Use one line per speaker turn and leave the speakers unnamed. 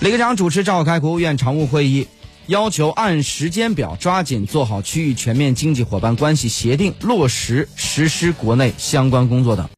李克强主持召开国务院常务会议要求按时间表抓紧做好区域全面经济伙伴关系协定落实实施国内相关工作等。